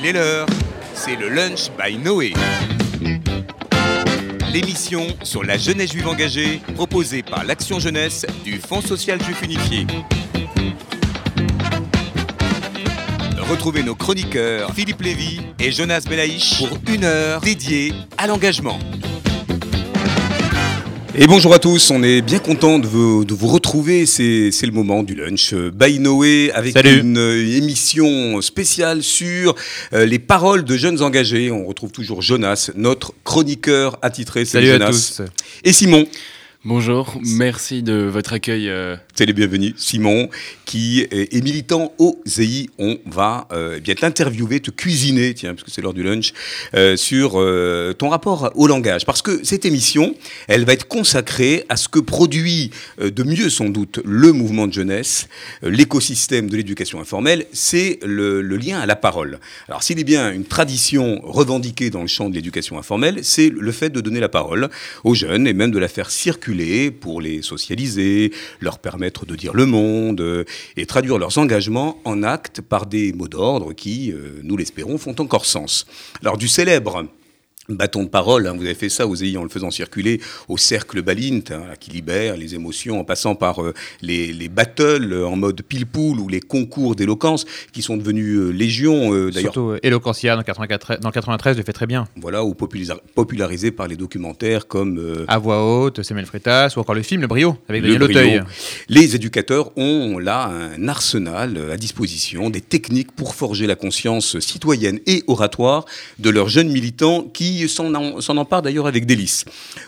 Il est l'heure, c'est le Lunch by Noé. L'émission sur la jeunesse juive engagée, proposée par l'Action Jeunesse du Fonds social juif unifié. Retrouvez nos chroniqueurs Philippe Lévy et Jonas Belaïch pour une heure dédiée à l'engagement. Et bonjour à tous, on est bien content de vous, de vous retrouver. C'est le moment du lunch by Noé avec Salut. une euh, émission spéciale sur euh, les paroles de jeunes engagés. On retrouve toujours Jonas, notre chroniqueur attitré. Salut à Jonas. tous. Et Simon, Bonjour, merci de votre accueil. euh, c'est les bienvenus. Simon, qui est, militant au ZI. On va euh, eh bien t'interviewer, te cuisiner, tiens, parce que c'est l'heure du lunch, euh, sur euh, ton rapport au langage. Parce que cette émission, elle va être consacrée à ce que produit euh, de mieux, sans doute, le mouvement de jeunesse, euh, l'écosystème de l'éducation informelle, c'est le, le lien à la parole. Alors, s'il est bien une tradition revendiquée dans le champ de l'éducation informelle, c'est le fait de donner la parole aux jeunes et même de la faire circuler pour les socialiser, leur permettre de dire le monde euh, et traduire leurs engagements en actes par des mots d'ordre qui, euh, nous l'espérons, font encore sens. Alors, du célèbre bâton de parole, hein, vous avez fait ça aux en le faisant circuler au cercle Balint, hein, qui libère les émotions en passant par euh, les, les battles euh, en mode pile-poule ou les concours d'éloquence qui sont devenus euh, légion, euh, d'ailleurs Surtout Eloquentia dans 94 dans 93 le fait très bien. voilà, ou popularisés par les documentaires comme À voix haute, Samuel Freitas ou encore le film Le Brio avec Le Daniel Auteuil. Les éducateurs ont là un arsenal à disposition, des techniques pour forger la conscience citoyenne et oratoire de leurs jeunes militants qui s'en en- s'en emparent d'ailleurs avec délice.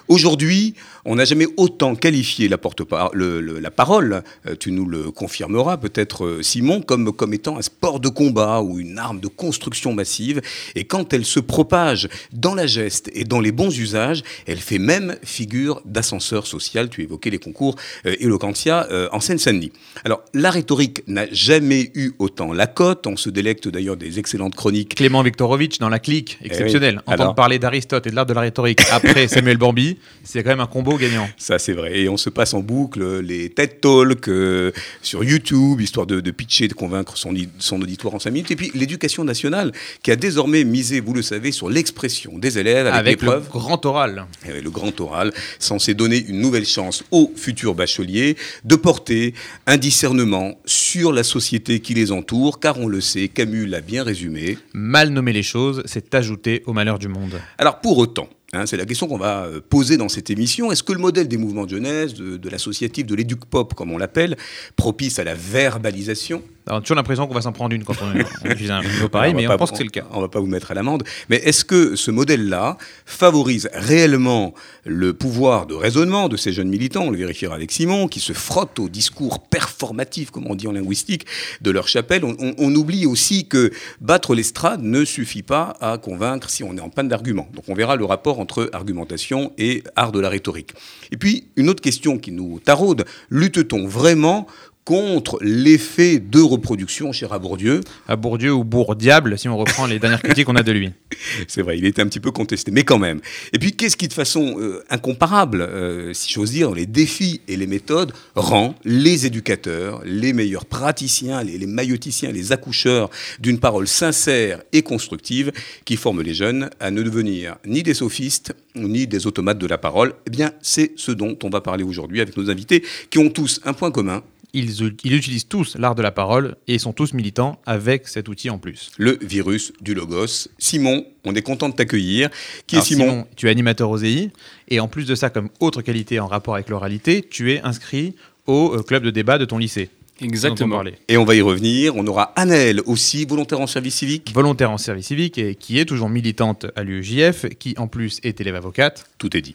Aujourd'hui, on n'a jamais autant qualifié la, porte le- le- la parole, euh, tu nous le confirmeras peut-être euh, Simon, comme, comme étant un sport de combat ou une arme de construction massive. Et quand elle se propage dans la geste et dans les bons usages, elle fait même figure d'ascenseur social. Tu évoquais les concours euh, Eloquentia euh, en Seine-Saint-Denis. Alors, la rhétorique n'a jamais eu autant la cote. On se délecte d'ailleurs des excellentes chroniques Clément Viktorovitch dans La Clique, exceptionnel. Eh oui. Entendre parler d'Aristote et de l'art de la rhétorique après Samuel Bambi, c'est quand même un combo gagnant. Ça, c'est vrai. Et on se passe en boucle les TED Talks euh, sur YouTube, histoire de, de pitcher, de convaincre son, son auditoire en 5 minutes. Et puis, l'éducation nationale, qui a désormais misé, vous le savez, sur l'expression des élèves avec, Avec le grand oral. Eh, le grand oral, censé donner une nouvelle chance aux futurs bacheliers de porter un discernement sur la société qui les entoure, car on le sait, Camus l'a bien résumé. Mal nommer les choses, c'est ajouter au malheur du monde. Alors pour autant, hein, c'est la question qu'on va euh, poser dans cette émission, est-ce que le modèle des mouvements de jeunesse, de, l'associatif, de l'éduc pop comme on l'appelle, propice à la verbalisation On a toujours l'impression qu'on va s'en prendre une quand on, on utilise un mot pareil, mais pas- on pense que c'est le cas. On va pas vous mettre à l'amende. Mais est-ce que ce modèle-là favorise réellement le pouvoir de raisonnement de ces jeunes militants? On le vérifiera avec Simon, qui se frottent au discours performatif, comme on dit en linguistique, de leur chapelle. On oublie aussi que battre l'estrade ne suffit pas à convaincre si on est en panne d'arguments. Donc on verra le rapport entre argumentation et art de la rhétorique. Et puis, une autre question qui nous taraude, lutte-t-on vraiment contre l'effet de reproduction chez Bourdieu À Bourdieu ou Bourdiable, si on reprend les dernières critiques qu'on a de lui. C'est vrai, il était un petit peu contesté, mais quand même. Et puis, qu'est-ce qui, de façon euh, incomparable, euh, si j'ose dire, dans les défis et les méthodes, rend les éducateurs, les meilleurs praticiens, les, les mailloticiens, les accoucheurs d'une parole sincère et constructive qui forment les jeunes à ne devenir ni des sophistes, ni des automates de la parole? Eh bien, c'est ce dont on va parler aujourd'hui avec nos invités, qui ont tous un point commun, Ils, utilisent tous l'art de la parole et sont tous militants avec cet outil en plus. le virus du logos. Simon, on est content de t'accueillir. Qui Alors, est Simon, Tu es animateur au ZI et en plus de ça, comme autre qualité en rapport avec l'oralité, tu es inscrit au euh, club de débat de ton lycée. Exactement. Et on va y revenir. On aura Anaël aussi, volontaire en service civique. Volontaire en service civique et qui est toujours militante à l'UEJF, qui en plus est élève avocate. Tout est dit.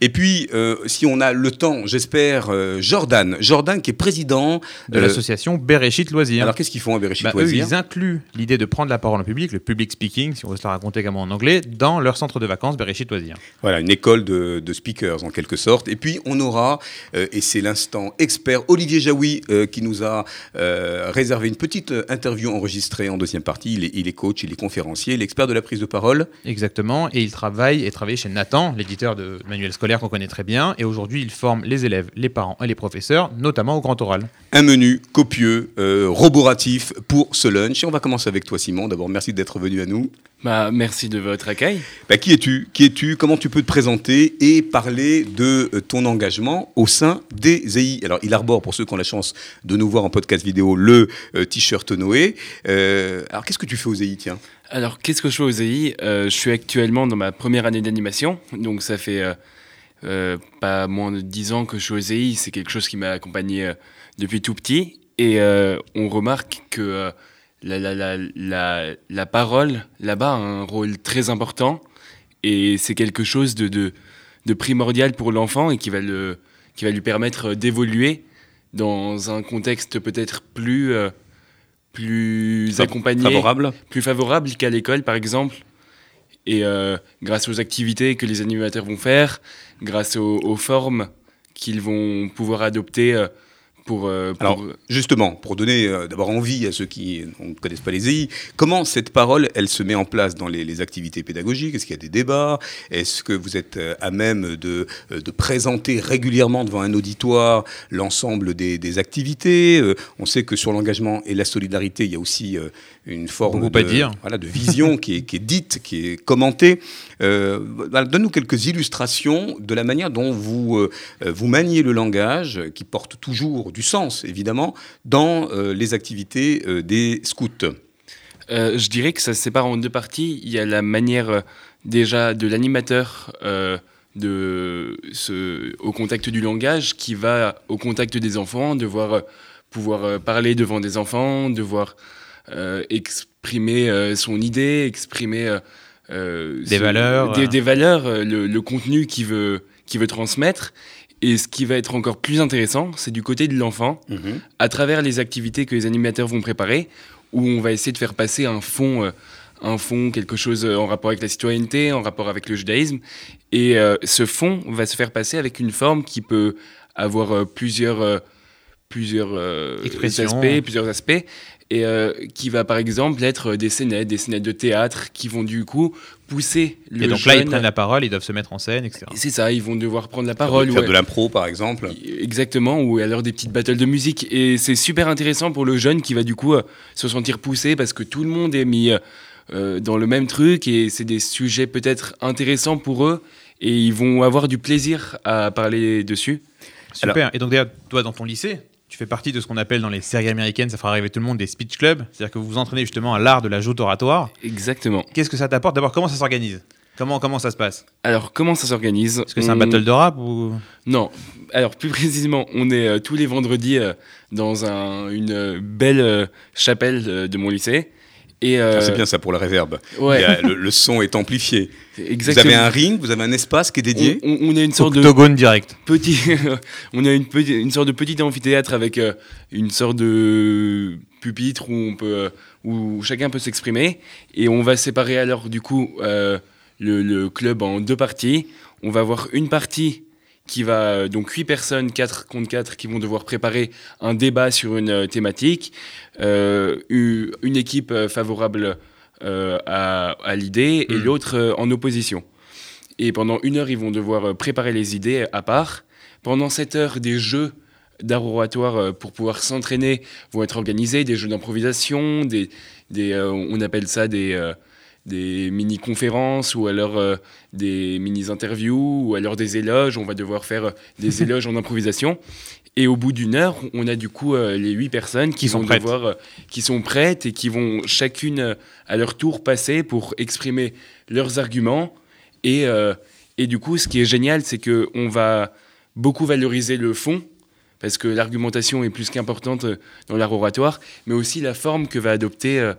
Et puis, euh, si on a le temps, j'espère, euh, Jordan. Jordan qui est président de euh, l'association Bereshit Loisirs. Alors, qu'est-ce qu'ils font à Bereshit Bah, eux, Loisirs ils incluent l'idée de prendre la parole en public, le public speaking, si on veut se la raconter comme en anglais, dans leur centre de vacances Bereshit Loisirs. Voilà, une école de, de speakers en quelque sorte. Et puis on aura, euh, et c'est l'instant expert, Olivier Jaoui euh, qui nous a euh, réservé une petite euh, interview enregistrée en deuxième partie. Il est, il est coach, il est conférencier, l'expert de la prise de parole. Exactement, et il travaille et travaille chez Nathan, l'éditeur de Manuel manuel scolaire qu'on connaît très bien. Et aujourd'hui, il forme les élèves, les parents et les professeurs, notamment au grand oral. Un menu copieux, euh, roboratif pour ce lunch. Et on va commencer avec toi, Simon. D'abord, merci d'être venu à nous. Bah, merci de votre accueil. Bah, qui es-tu? Qui es-tu? Comment tu peux te présenter et parler de euh, ton engagement au sein des EI Alors, il arbore, pour ceux qui ont la chance de nous voir en podcast vidéo, le euh, t-shirt Noé. Euh, alors, qu'est-ce que tu fais aux EI, tiens Alors, qu'est-ce que je fais aux EI Euh, Je suis actuellement dans ma première année d'animation, donc ça fait pas moins de 10 ans que je suis aux EI. C'est quelque chose qui m'a accompagné depuis tout petit. Et on remarque que la, la, la, la, la parole là-bas a un rôle très important. Et c'est quelque chose de, de, de primordial pour l'enfant et qui va, le, qui va lui permettre d'évoluer dans un contexte peut-être plus, euh, plus accompagné Favorable plus favorable qu'à l'école, par exemple. Et euh, grâce aux activités que les animateurs vont faire, grâce aux, aux formes qu'ils vont pouvoir adopter euh, pour, euh, Alors, justement, pour donner euh, d'abord envie à ceux qui ne connaissent pas les EI, comment cette parole, elle se met en place dans les, activités pédagogiques? Est-ce qu'il y a des débats? Est-ce que vous êtes euh, à même de, euh, de présenter régulièrement devant un auditoire l'ensemble des, des activités? On sait que sur l'engagement et la solidarité, il y a aussi une forme de, à dire. Voilà, de vision qui, est, qui est dite, qui est commentée. Euh, voilà, Donne-nous quelques illustrations de la manière dont vous, euh, vous maniez le langage, qui porte toujours du sens, évidemment, dans euh, les activités euh, des scouts. Euh, je dirais que ça se sépare en deux parties. Il y a la manière déjà de l'animateur euh, de au contact du langage qui va au contact des enfants, devoir pouvoir parler devant des enfants, devoir euh, exprimer euh, son idée, exprimer euh, euh, Des valeurs, des, euh. des valeurs, euh, le, le contenu qu'il veut, qu'il veut transmettre. Et ce qui va être encore plus intéressant, c'est du côté de l'enfant à travers les activités que les animateurs vont préparer, où on va essayer de faire passer un fond, euh, un fond, quelque chose euh, en rapport avec la citoyenneté, en rapport avec le judaïsme. Et euh, ce fond va se faire passer avec une forme qui peut avoir euh, plusieurs, euh, plusieurs euh, aspects, plusieurs aspects, et euh, qui va par exemple être des scénettes, des scénettes de théâtre, qui vont du coup pousser le et donc là, ils jeune- prennent la parole, ils doivent se mettre en scène, etc. C'est ça, ils vont devoir prendre la Faire parole. ouais. de l'impro, par exemple. Exactement, ou alors des petites battles de musique. Et c'est super intéressant pour le jeune qui va du coup euh, se sentir poussé parce que tout le monde est mis dans le même truc et c'est des sujets peut-être intéressants pour eux et ils vont avoir du plaisir à parler dessus. Super. Et donc, d'ailleurs, toi, dans ton lycée, tu fais partie de ce qu'on appelle dans les séries américaines, ça fera arriver tout le monde, des speech clubs. C'est-à-dire que vous vous entraînez justement à l'art de la joute oratoire. Exactement. Qu'est-ce que ça t'apporte D'abord, comment ça s'organise comment, comment ça se passe Alors comment ça s'organise Est-ce que c'est un On- battle de rap ou... Non. Alors plus précisément, on est euh, tous les vendredis euh, dans un- une euh, belle chapelle de mon lycée. Et euh, Ah, c'est bien ça pour la réverb. Ouais. Il y a- le, le son est amplifié. Exactement. Vous avez un ring, vous avez un espace qui est dédié. on, on- on a une sorte de Octogone direct. petit, on a une, une sorte de petit amphithéâtre avec euh, une sorte de pupitre où on peut, euh, où chacun peut s'exprimer et on va séparer alors du coup euh, le, le club en deux parties. On va avoir une partie qui va euh, donc huit personnes, 4 contre 4, qui vont devoir préparer un débat sur une euh, thématique, euh, une équipe favorable euh, à, à l'idée et Mm. l'autre euh, en opposition. Et pendant une heure, ils vont devoir préparer les idées à part. Pendant cette heure, des jeux d'art oratoire pour pouvoir s'entraîner vont être organisés, des jeux d'improvisation, des, des, on appelle ça des, des mini-conférences ou alors euh, des mini-interviews ou alors des éloges. On va devoir faire euh, des éloges en improvisation. Et au bout d'une heure, on a du coup euh, les huit personnes qui, Qui sont vont prêtes. devoir, euh, qui sont prêtes et qui vont chacune à leur tour passer pour exprimer leurs arguments. Et, et du coup, ce qui est génial, c'est que on va beaucoup valoriser le fond parce que l'argumentation est plus qu'importante dans l'art oratoire, mais aussi la forme que va adopter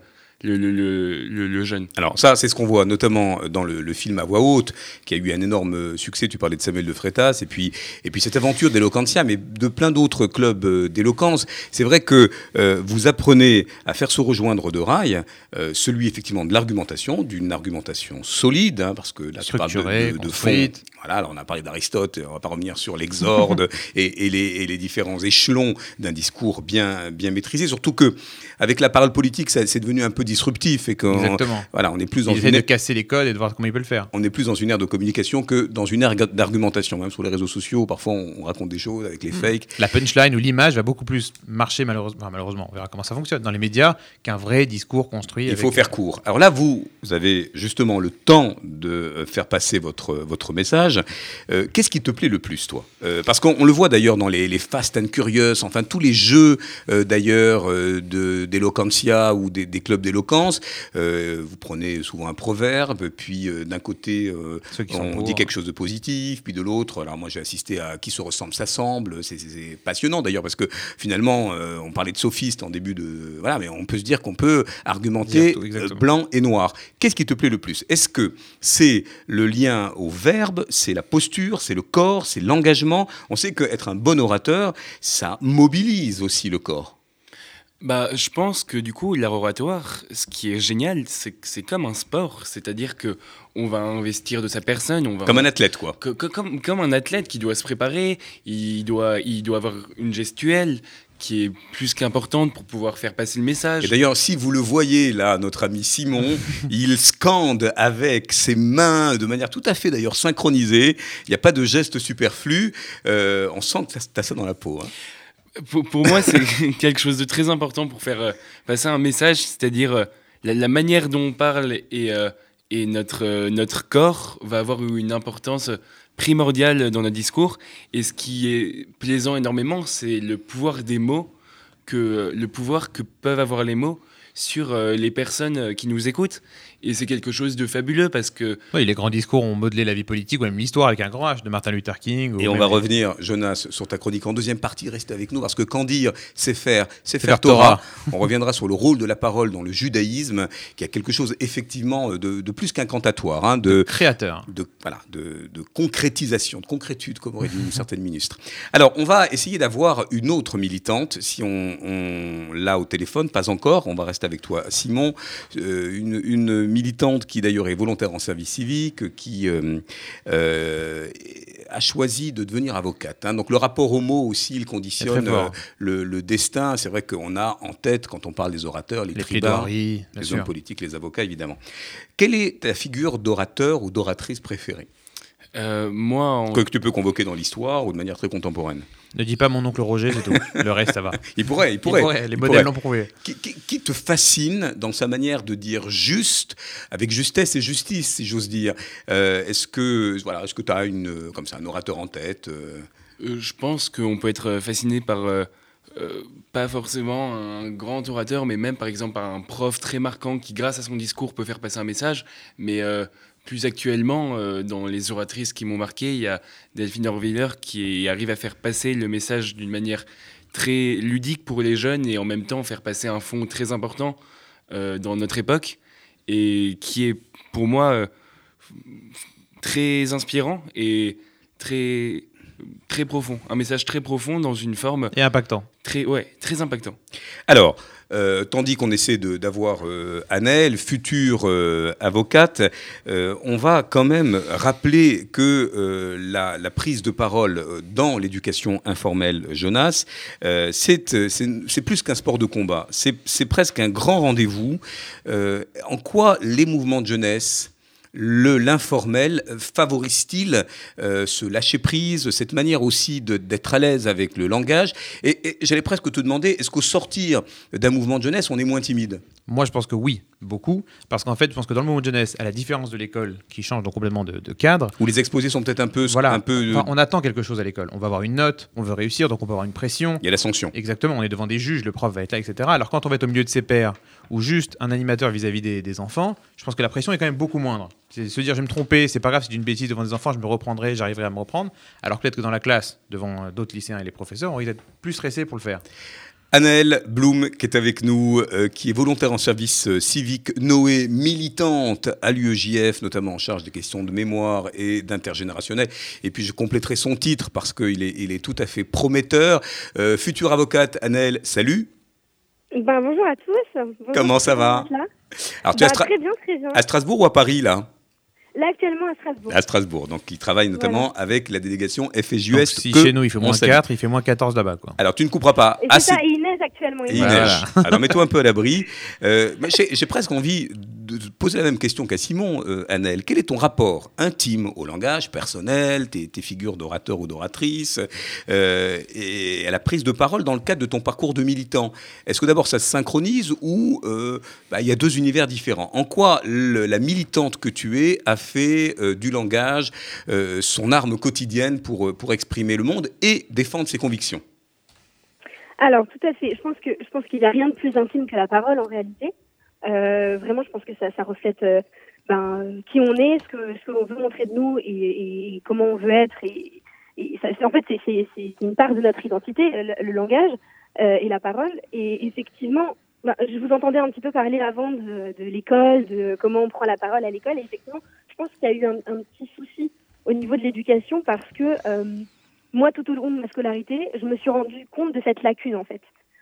le, le- le- le- jeune. Alors ça, c'est ce qu'on voit notamment dans le, le film à voix haute, qui a eu un énorme succès. Tu parlais de Samuel de Freitas, et puis, et puis cette aventure d'Eloquentia, mais de plein d'autres clubs euh, d'éloquence. C'est vrai que euh, vous apprenez à faire se rejoindre de rails, euh, celui effectivement de l'argumentation, d'une argumentation solide, hein, parce que tu parles de, de, de. Voilà, on a parlé d'Aristote, on va pas revenir sur l'exorde et, et, les, et, les, différents échelons d'un discours bien, bien maîtrisé, surtout que avec la parole politique, c'est devenu un peu disruptif et qu'on voilà, on est plus dans il une de casser les codes et de voir comment il peut le faire. On est plus dans une ère de communication que dans une ère d'argumentation. Même sur les réseaux sociaux, parfois on raconte des choses avec les mm. fakes. La punchline ou l'image va beaucoup plus marcher malheureusement, malheureusement. On verra comment ça fonctionne dans les médias qu'un vrai discours construit. Il faut faire court. Alors là, vous, vous avez justement le temps de euh, faire passer votre votre message. Euh, qu'est-ce qui te plaît le plus, toi? Euh, Parce qu'on le voit d'ailleurs dans les, les, Fast and Curious, enfin tous les jeux d'ailleurs de d'éloquentia ou des, des clubs d'éloquence. vous prenez souvent un proverbe, puis d'un côté on dit quelque chose de positif, puis de l'autre. Alors moi j'ai assisté à qui se ressemble s'assemble. C'est passionnant d'ailleurs parce que finalement on parlait de sophiste en début de voilà, mais on peut se dire qu'on peut argumenter blanc et noir. Qu'est-ce qui te plaît le plus? Est-ce que c'est le lien au verbe, c'est la posture, c'est le corps, c'est l'engagement. On sait qu'être un bon orateur, ça mobilise aussi le corps. Bah, je pense que du coup, l'oratoire, ce qui est génial, c'est que c'est comme un sport, c'est-à-dire que on va investir de sa personne, on va comme un athlète quoi. comme, comme un athlète qui doit se préparer, il doit il doit avoir une gestuelle, qui est plus qu'importante pour pouvoir faire passer le message. Et d'ailleurs, si vous le voyez là, notre ami Simon, il scande avec ses mains de manière tout à fait d'ailleurs synchronisée. Il n'y a pas de geste superflu. Euh, on sent que tu as ça dans la peau. Hein. Pour, moi, c'est quelque chose de très important pour faire euh, passer un message, c'est-à-dire euh, la, manière dont on parle et, et notre, notre corps va avoir une importance primordial dans notre discours. Et ce qui est plaisant énormément, c'est le pouvoir des mots, que, le pouvoir que peuvent avoir les mots sur euh, les personnes qui nous écoutent. Et c'est quelque chose de fabuleux parce que. Oui, les grands discours ont modelé la vie politique ou même l'histoire avec un grand H de Martin Luther King. Et on va revenir, Jonas, sur ta chronique en deuxième partie. Restez avec nous parce que quand dire c'est faire, c'est faire, Torah. on reviendra sur le rôle de la parole dans le judaïsme, qui a quelque chose effectivement de, de plus qu'incantatoire. Hein, de, créateur. De, voilà, de, de, concrétisation, de concrétude, comme aurait dit une certaine ministre. Alors, on va essayer d'avoir une autre militante. Si on, on l'a au téléphone, pas encore. On va rester avec toi, Simon. Euh, une, une militante qui d'ailleurs est volontaire en service civique, qui euh, euh, a choisi de devenir avocate. Hein. Donc le rapport au mot aussi, il conditionne le, destin. C'est vrai qu'on a en tête, quand on parle des orateurs, les, les tribuns, les hommes politiques, les avocats, évidemment. Quelle est ta figure d'orateur ou d'oratrice préférée? Moi, que, tu peux convoquer dans l'histoire ou de manière très contemporaine. Ne dis pas mon oncle Roger, c'est tout. Le reste, ça va. il pourrait, il pourrait. les modèles l'ont prouvé. Qui, te fascine dans sa manière de dire juste, avec justesse et justice, si j'ose dire euh, Est-ce que voilà, est-ce que tu as une, comme ça, un orateur en tête euh? Euh, Je pense qu'on peut être fasciné par. pas forcément un grand orateur, mais même par exemple par un prof très marquant qui, grâce à son discours, peut faire passer un message. Mais plus actuellement, euh, dans les oratrices qui m'ont marqué, il y a Delphine Orwiller qui arrive à faire passer le message d'une manière très ludique pour les jeunes et en même temps faire passer un fond très important euh, dans notre époque et qui est pour moi euh, très inspirant et très très profond, un message très profond dans une forme et impactant. Très ouais, très impactant. Alors, euh, tandis qu'on essaie d'avoir euh, Annelle, future euh, avocate, on va quand même rappeler que la, la, prise de parole dans l'éducation informelle Jonas, c'est plus qu'un sport de combat, c'est presque un grand rendez-vous. en quoi les mouvements de jeunesse l'informel favorise-t-il euh, ce lâcher-prise, cette manière aussi d'être à l'aise avec le langage? Et, j'allais presque te demander, est-ce qu'au sortir d'un mouvement de jeunesse, on est moins timide? Moi, je pense que oui, beaucoup. Parce qu'en fait, je pense que dans le mouvement de jeunesse, à la différence de l'école, qui change donc complètement de, cadre... Où les exposés sont peut-être un peu... Voilà, un peu... on attend quelque chose à l'école. On va avoir une note, on veut réussir, donc on peut avoir une pression. Il y a la sanction. Exactement, on est devant des juges, le prof va être là, etc. Alors quand on va être au milieu de ses pairs, ou juste un animateur vis-à-vis des, des enfants, je pense que la pression est quand même beaucoup moindre. C'est se dire je vais me tromper, c'est pas grave, c'est une bêtise devant des enfants, je me reprendrai, j'arriverai à me reprendre. Alors peut-être que dans la classe, devant d'autres lycéens et les professeurs, on risque d'être plus stressé pour le faire. Annelle Blum, qui est avec nous, euh, qui est volontaire en service euh, civique, Noé, militante à l'UEJF, notamment en charge des questions de mémoire et d'intergénérationnel. Et puis je compléterai son titre parce qu'il est, il est tout à fait prometteur. Euh, future avocate, Annelle, salut. Ben, bonjour à tous. Comment ça va Alors, tu es à, bah, très bien, très bien. à Strasbourg ou à Paris là? Là, actuellement à Strasbourg. À Strasbourg, donc il travaille notamment avec la délégation Donc, FSJUS. si que chez nous il fait moins salue. 4, il fait moins 14 là-bas. Quoi. Alors tu ne couperas pas Et c'est assez ça, et il neige actuellement. Il il neige. Voilà. neige. Alors mets-toi un peu à l'abri. Euh, mais j'ai j'ai presque envie de te poser la même question qu'à Simon, euh, Annelle. Quel est ton rapport intime au langage personnel, tes, tes figures d'orateur ou d'oratrice, euh, et à la prise de parole dans le cadre de ton parcours de militant? Est-ce que d'abord ça se synchronise ou euh, bah, il y a deux univers différents? En quoi le- la militante que tu es a fait euh, du langage euh, son arme quotidienne pour, euh, pour exprimer le monde et défendre ses convictions Alors, tout à fait. Je pense que je pense qu'il n'y a rien de plus intime que la parole en réalité. Vraiment, je pense que ça, reflète ben, qui on est, ce que ce qu'on veut montrer de nous et, comment on veut être. Et, en fait, c'est- une part de notre identité, le, langage et la parole. Et effectivement, ben, je vous entendais un petit peu parler avant de, de l'école, de comment on prend la parole à l'école. Et effectivement, je pense qu'il y a eu un, petit souci au niveau de l'éducation parce que euh, moi, tout au long de ma scolarité, je me suis rendu compte de cette lacune, en fait,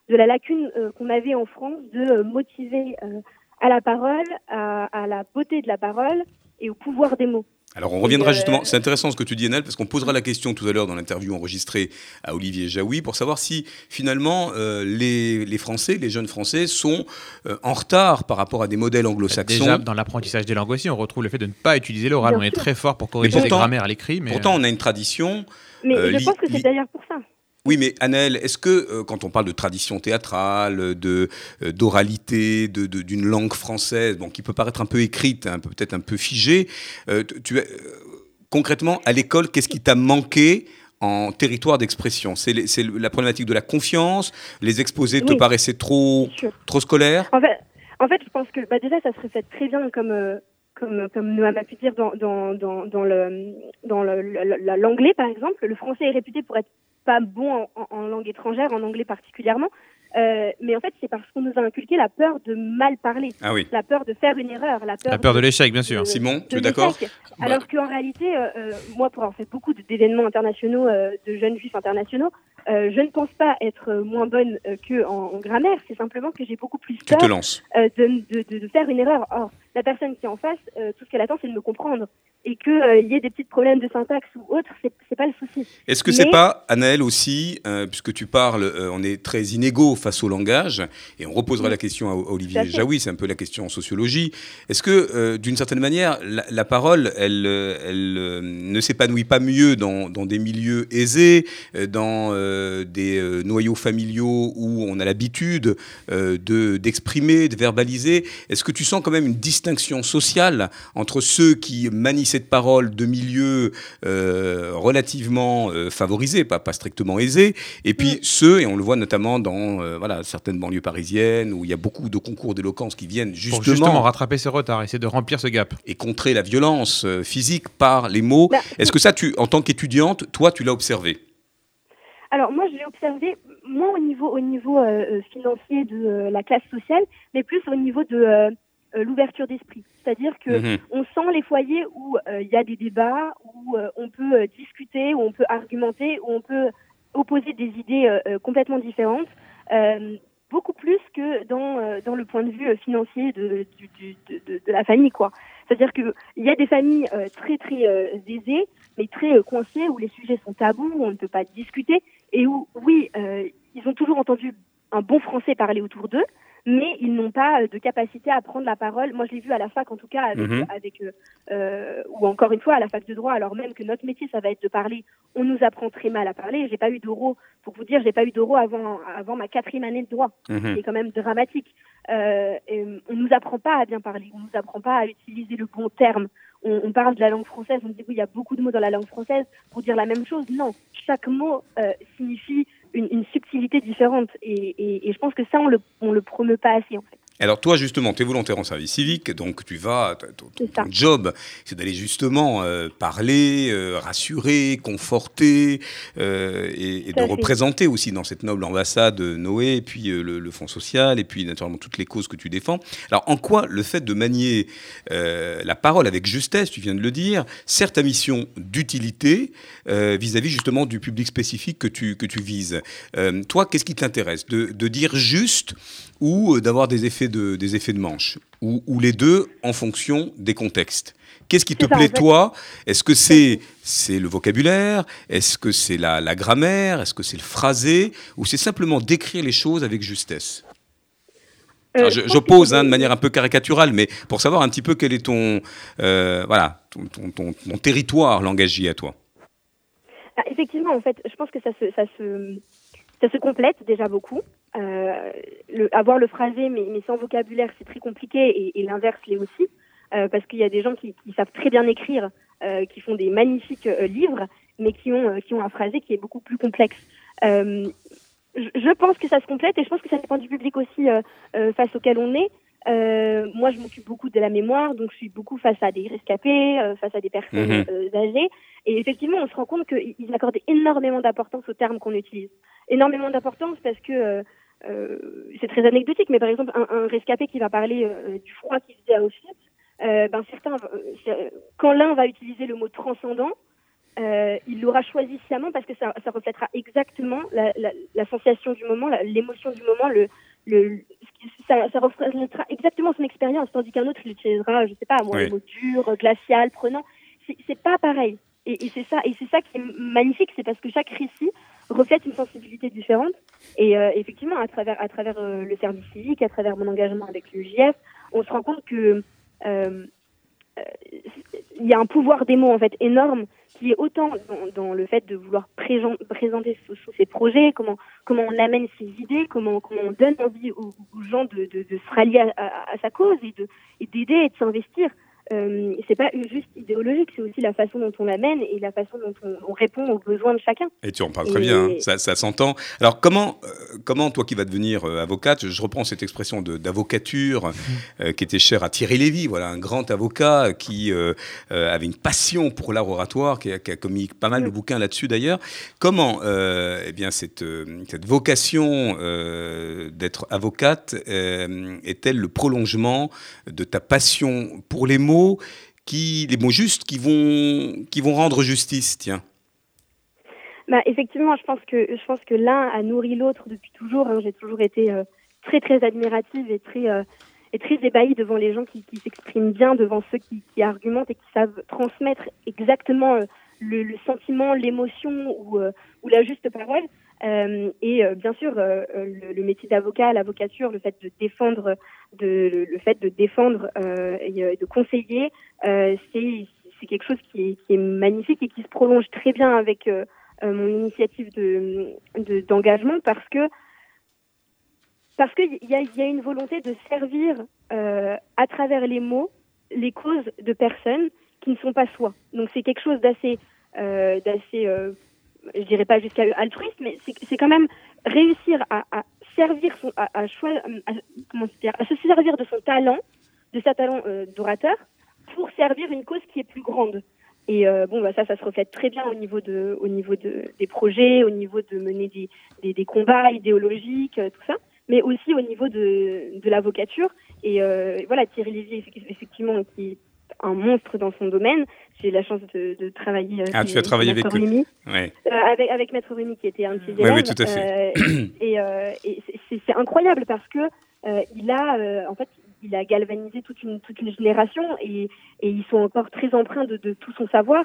de la lacune euh, qu'on avait en France de euh, motiver euh, à la parole, à la beauté de la parole et au pouvoir des mots. Alors on reviendra euh, justement, c'est intéressant ce que tu dis Enel, parce qu'on posera la question tout à l'heure dans l'interview enregistrée à Olivier Jaoui pour savoir si finalement euh, les, les Français, les jeunes Français sont euh, en retard par rapport à des modèles anglo-saxons. Déjà, dans l'apprentissage des langues aussi, on retrouve le fait de ne pas utiliser l'oral. On est très fort pour corriger pourtant- les grammaires à l'écrit. Mais Pourtant on a une tradition. Mais Euh, je pense que c'est d'ailleurs pour ça. Oui mais Annelle, est-ce que euh, quand on parle de tradition théâtrale, de euh, d'oralité, de- de- d'une langue française, bon, qui peut paraître un peu écrite, un peu- peut-être un peu figée, euh, tu- euh, concrètement à l'école, qu'est-ce qui t'a manqué en territoire d'expression? C'est les- c'est la problématique de la confiance, les exposés te paraissaient trop, trop scolaires? En fait, en fait, je pense que bah, déjà, ça se reflète très bien, comme, euh, comme, comme Noam a pu dire, dans, dans, dans, dans le, dans le- le- l'anglais, par exemple. Le français est réputé pour être pas bon en, langue étrangère, en anglais particulièrement. Euh, mais en fait, c'est parce qu'on nous a inculqué la peur de mal parler, Ah oui. la peur de faire une erreur, la peur, la peur de l'échec, bien sûr. de- Simon, tu es d'accord. Alors qu'en réalité, euh, euh, moi, pour avoir fait beaucoup d'événements internationaux, euh, de jeunes juifs internationaux, je ne pense pas être moins bonne que en, en grammaire. C'est simplement que j'ai beaucoup plus peur te de, de faire une erreur. Or, la personne qui est en face, euh, tout ce qu'elle attend, c'est de me comprendre. Et qu'il y ait des petits problèmes de syntaxe ou autre, c'est c'est pas le souci. Est-ce que c'est Mais- pas, Anaël aussi, euh, puisque tu parles, euh, on est très inégaux face au langage, et on reposera Oui. la question à, Olivier à fait. Jaoui, c'est un peu la question en sociologie. Est-ce que, euh, d'une certaine manière, la, la parole, elle, euh, elle euh, ne s'épanouit pas mieux dans, dans des milieux aisés, euh, dans euh, des euh, noyaux familiaux où on a l'habitude euh, de d'exprimer, de verbaliser? Est-ce que tu sens quand même une distinction sociale entre ceux qui manient cette parole de milieux euh, relativement euh, favorisés, pas, pas strictement aisés, et puis ceux, et on le voit notamment dans euh, voilà, certaines banlieues parisiennes où il y a beaucoup de concours d'éloquence qui viennent justement, Pour justement rattraper ce retard, essayer de remplir ce gap. et contrer la violence physique par les mots. Bah, Est-ce que ça, tu, en tant qu'étudiante, toi, tu l'as observé? Alors moi, je l'ai observé moins au niveau, au niveau euh, financier de euh, la classe sociale, mais plus au niveau de l'ouverture d'esprit. C'est-à-dire que Mhm. on sent les foyers où euh, il y a des débats, où euh, on peut euh, discuter, où on peut argumenter, où on peut opposer des idées euh, euh, complètement différentes, euh, beaucoup plus que dans, euh, dans le point de vue euh, financier de, du- du- de, la famille. quoi. C'est-à-dire qu'il y a des familles euh, très très euh, aisées, mais très euh, coincées, où les sujets sont tabous, où on ne peut pas discuter, et où, oui, euh, ils ont toujours entendu un bon français parler autour d'eux, mais ils n'ont pas euh, de capacité à prendre la parole. Moi, je l'ai vu à la fac, en tout cas, avec, avec euh, euh, ou encore une fois à la fac de droit, alors même que notre métier, ça va être de parler. On nous apprend très mal à parler. J'ai pas eu d'euro, pour vous dire, j'ai pas eu d'euro avant, avant ma quatrième année de droit. Mhm. C'est quand même dramatique. Euh, et on nous apprend pas à bien parler. On nous apprend pas à utiliser le bon terme. On, on parle de la langue française. On dit oui, il y a beaucoup de mots dans la langue française pour dire la même chose. Non, chaque mot euh, signifie une, une subtilité différente. Et, et, et je pense que ça, on le, on le promeut pas assez en fait. Alors toi justement, tu es volontaire en service civique, donc tu vas, ton, ton job, c'est d'aller justement euh, parler, euh, rassurer, conforter euh, et, de fait. représenter aussi dans cette noble ambassade Noé, et puis le, le Fonds social, et puis naturellement toutes les causes que tu défends. Alors en quoi le fait de manier la parole avec justesse, tu viens de le dire, sert ta mission d'utilité vis-à-vis justement du public spécifique que tu, que tu vises? Toi, qu'est-ce qui t'intéresse? De, de dire juste ou euh, d'avoir des effets de, des effets de manche ou, ou les deux en fonction des contextes. Qu'est-ce qui te en plaît, fait. toi? Est-ce que c'est c'est le vocabulaire? Est-ce que c'est la, la grammaire? Est-ce que c'est le phrasé? Ou c'est simplement d'écrire les choses avec justesse? Euh, Alors, je je, pense je que pose c'est hein, de manière un peu caricaturale, mais pour savoir un petit peu quel est ton, euh, voilà, ton, ton, ton- ton territoire langagier à toi. Ah, effectivement, en fait, je pense que ça se, ça se, ça se complète déjà beaucoup. Euh, avoir le phrasé, mais, sans vocabulaire, c'est très compliqué, et, l'inverse l'est aussi, euh, parce qu'il y a des gens qui, savent très bien écrire, euh, qui font des magnifiques livres, mais qui ont, qui ont un phrasé qui est beaucoup plus complexe. Je, pense que ça se complète, et je pense que ça dépend du public aussi face auquel on est. Euh, moi, je m'occupe beaucoup de la mémoire, donc je suis beaucoup face à des rescapés, euh, face à des personnes Mhm. euh, âgées. Et effectivement, on se rend compte qu'ils accordent énormément d'importance aux termes qu'on utilise. Énormément d'importance parce que euh, euh, c'est très anecdotique, mais par exemple, un, un rescapé qui va parler du froid qu'il faisait à Auschwitz, euh, ben certains, quand l'un va utiliser le mot transcendant, euh, il l'aura choisi sciemment parce que ça, ça reflètera exactement la, la, la sensation du moment, l'émotion du moment, le, le, ça, ça reflètera exactement son expérience, tandis qu'un autre l'utilisera, je sais pas, moi, Oui. le mot dur, glacial, prenant. C'est pas pareil. Et, et c'est ça, et c'est ça qui est magnifique, c'est parce que chaque récit reflète une sensibilité différente. Et euh, effectivement, à travers, à travers euh, le service civique, à travers mon engagement avec le JF, on se rend compte que euh, euh, il y a un pouvoir des mots en fait énorme qui est autant dans, le fait de vouloir présenter ses projets, comment comment on amène ses idées, comment comment on donne envie aux, gens de, se rallier à, sa cause et de et d'aider et de s'investir. Euh, c'est pas juste idéologique, c'est aussi la façon dont on l'amène et la façon dont on, on répond aux besoins de chacun. Et tu en parles très bien, hein, ça, ça s'entend. Alors comment, euh, comment toi qui vas devenir euh, avocate, je reprends cette expression d'avocature euh, qui était chère à Thierry Lévy, voilà un grand avocat qui avait une passion pour l'art oratoire, qui a, qui a commis pas mal de bouquins là-dessus d'ailleurs. Comment eh bien cette, cette vocation d'être avocate est-elle le prolongement de ta passion pour les mots, qui, les mots justes qui vont, qui vont rendre justice, tiens. Bah, effectivement, je pense que je pense que l'un a nourri l'autre depuis toujours. hein. J'ai toujours été euh, très très admirative et très euh, et très ébahie devant les gens qui, s'expriment bien, devant ceux qui, argumentent et qui savent transmettre exactement euh, le, le sentiment, l'émotion ou, ou la juste parole. Euh, et euh, bien sûr, euh, le, métier d'avocat, l'avocature, le fait de défendre, de, le, fait de défendre et de conseiller, c'est quelque chose qui est, magnifique et qui se prolonge très bien avec mon initiative de de- d'engagement parce que parce qu'il y a, une volonté de servir à travers les mots les causes de personnes qui ne sont pas soi. Donc c'est quelque chose d'assez je dirais pas jusqu'à altruiste, mais c'est quand même réussir à, servir son à, à, choi- à- dire, à se servir de son talent, de sa talent euh, d'orateur pour servir une cause qui est plus grande. Et euh, bon, bah ça, ça se reflète très bien au niveau de, au niveau de, des projets, au niveau de mener des, des, combats idéologiques, euh, tout ça, mais aussi au niveau de, de l'avocature. Et euh, voilà, Thierry Lévy, effe- effectivement, qui un monstre dans son domaine. J'ai eu la chance de, de travailler euh, Ah, tu as travaillé chez Maître avec. Ouais. Euh, avec, avec Maître Rémy qui était un de ses Oui, élèves. oui, tout à fait. Euh, et euh, et c'est- incroyable parce que euh, il a euh, en fait il a galvanisé toute une toute une génération et, et ils sont encore très empreints de, de tout son savoir.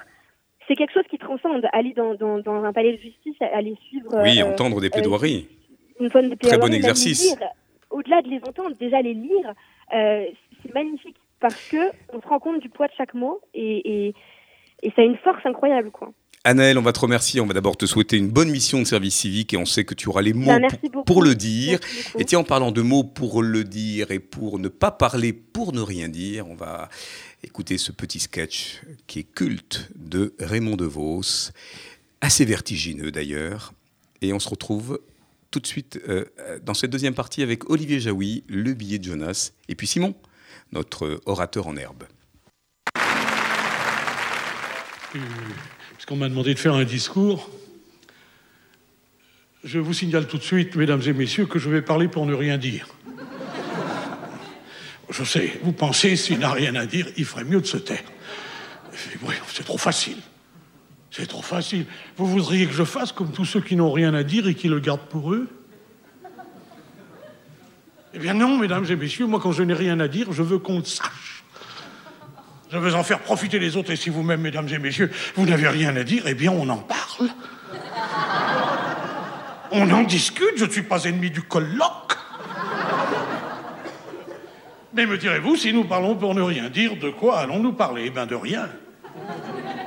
C'est quelque chose qui transcende. Aller dans, dans, dans un palais de justice, aller suivre Oui, euh, entendre des plaidoiries. une bonne Très bon exercice. Au-delà de les entendre, déjà les lire, euh, c'est magnifique parce que on se rend compte du poids de chaque mot et, et, et ça a une force incroyable quoi. On va te remercier. On va d'abord te souhaiter une bonne mission de service civique et on sait que tu auras les mots Bah, merci pour, le dire. Et tiens, en parlant de mots pour le dire et pour ne pas parler pour ne rien dire, on va écouter ce petit sketch qui est culte de Raymond DeVos, assez vertigineux d'ailleurs. Et on se retrouve tout de suite euh, dans cette deuxième partie avec Olivier Jaoui, le billet de Jonas, et puis Simon, notre orateur en herbe. Puisqu'on m'a demandé de faire un discours, je vous signale tout de suite, mesdames et messieurs, que je vais parler pour ne rien dire. Je sais, vous pensez, s'il n'a rien à dire, il ferait mieux de se taire. C'est trop facile. C'est trop facile. Vous voudriez que je fasse comme tous ceux qui n'ont rien à dire et qui le gardent pour eux? Eh bien non, mesdames et messieurs, moi quand je n'ai rien à dire, je veux qu'on le sache. Je veux en faire profiter les autres, et si vous-même, mesdames et messieurs, vous n'avez rien à dire, eh bien on en parle. On en discute, je ne suis pas ennemi du colloque. Mais me direz-vous, si nous parlons pour ne rien dire, de quoi allons-nous parler? Eh bien de rien.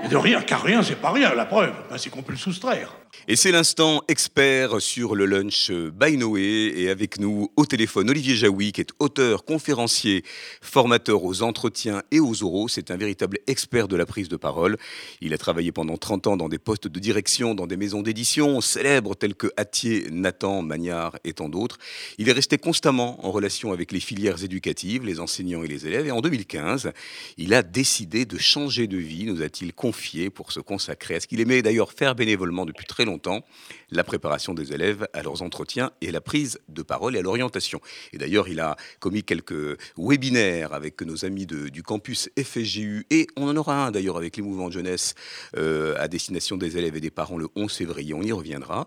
Et de rien, car rien, c'est pas rien. La preuve, c'est qu'on peut le soustraire. Et c'est l'instant expert sur le lunch by Noé. Et avec nous au téléphone, Olivier Jaoui, qui est auteur, conférencier, formateur aux entretiens et aux oraux. C'est un véritable expert de la prise de parole. Il a travaillé pendant 30 ans dans des postes de direction, dans des maisons d'édition célèbres telles que Atier, Nathan, Magnard et tant d'autres. Il est resté constamment en relation avec les filières éducatives, les enseignants et les élèves. Et en 2015, il a décidé de changer de vie, nous a-t-il confié, pour se consacrer à ce qu'il aimait d'ailleurs faire bénévolement depuis très longtemps la préparation des élèves à leurs entretiens et la prise de parole et à l'orientation. Et d'ailleurs, il a commis quelques webinaires avec nos amis du campus FSGU et on en aura un d'ailleurs avec les mouvements de jeunesse euh, à destination des élèves et des parents le 11 février, on y reviendra.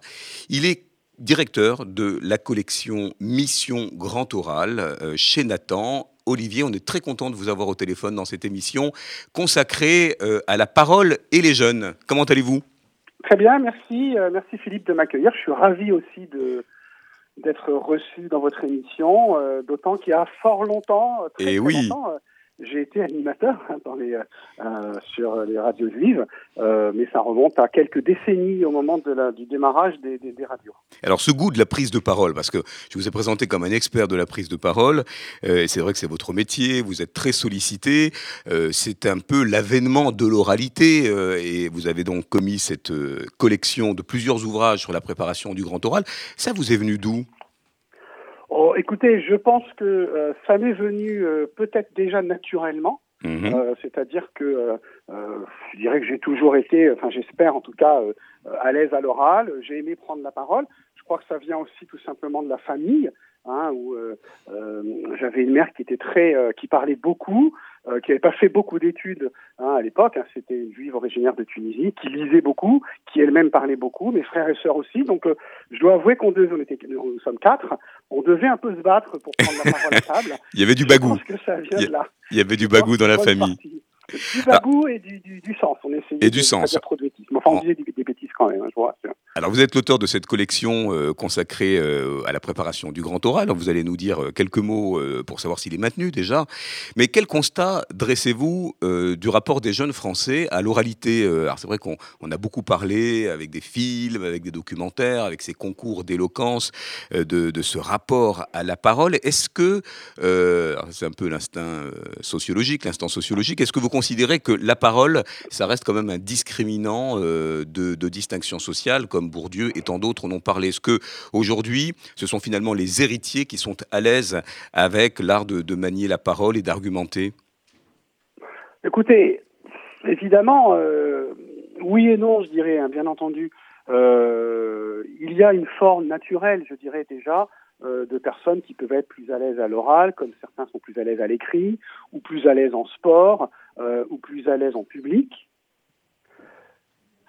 Il est directeur de la collection Mission Grand Oral euh, chez Nathan. Olivier, on est très content de vous avoir au téléphone dans cette émission consacrée euh, à la parole et les jeunes. Comment allez-vous? Très bien, merci. Euh, merci Philippe de m'accueillir. Je suis ravi aussi de d'être reçu dans votre émission, euh, d'autant qu'il y a fort longtemps, très, Et eh oui. longtemps, euh, j'ai été animateur hein, les, euh, sur les radios juives, euh, mais ça remonte à quelques décennies au moment du démarrage des, radios. Alors ce goût de la prise de parole, parce que je vous ai présenté comme un expert de la prise de parole, euh, et c'est vrai que c'est votre métier, vous êtes très sollicité, euh, c'est un peu l'avènement de l'oralité, euh, et vous avez donc commis cette collection de plusieurs ouvrages sur la préparation du grand oral. Ça vous est venu d'où? Oh, écoutez, je pense que euh, ça m'est venu euh, peut-être déjà naturellement. Mmh. Euh, C'est-à-dire que je dirais que j'ai toujours été, enfin j'espère en tout cas, à l'aise à l'oral. J'ai aimé prendre la parole. Je crois que ça vient aussi tout simplement de la famille, hein, où j'avais une mère qui était très, qui parlait beaucoup, euh, qui n'avait pas fait beaucoup d'études hein, à l'époque. Hein, C'était une juive originaire de Tunisie, qui lisait beaucoup, qui elle-même parlait beaucoup, mes frères et sœurs aussi. Donc, euh, je dois avouer qu'on devait, on était, nous sommes quatre, on devait un peu se battre pour prendre la parole à table. Il y avait du bagou. Je pense que ça vient de là. Il y avait du bagou dans la famille. Partie. Du bagou ah. et du, du, du, sens. On essayait et du sens. Trop de bêtises. Enfin, on disait des, des bêtises quand même, hein, je vois. Alors, vous êtes l'auteur de cette collection euh, consacrée euh, à la préparation du grand oral. Vous allez nous dire euh, quelques mots euh, pour savoir s'il est maintenu déjà. Mais quel constat dressez-vous du rapport des jeunes Français à l'oralité Alors, c'est vrai qu'on on a beaucoup parlé avec des films, avec des documentaires, avec ces concours d'éloquence, de, de, ce rapport à la parole. Est-ce que, c'est un peu l'instinct sociologique, l'instant sociologique, est-ce que vous considérez que la parole, ça reste quand même un discriminant de, de distinction sociale, comme Bourdieu et tant d'autres en ont parlé. Est-ce que aujourd'hui, ce sont finalement les héritiers qui sont à l'aise avec l'art de, manier la parole et d'argumenter? Écoutez, évidemment, euh, oui et non, je dirais, hein, bien entendu. Euh, il y a une forme naturelle, je dirais déjà, euh, de personnes qui peuvent être plus à l'aise à l'oral, comme certains sont plus à l'aise à l'écrit, ou plus à l'aise en sport, euh, ou plus à l'aise en public.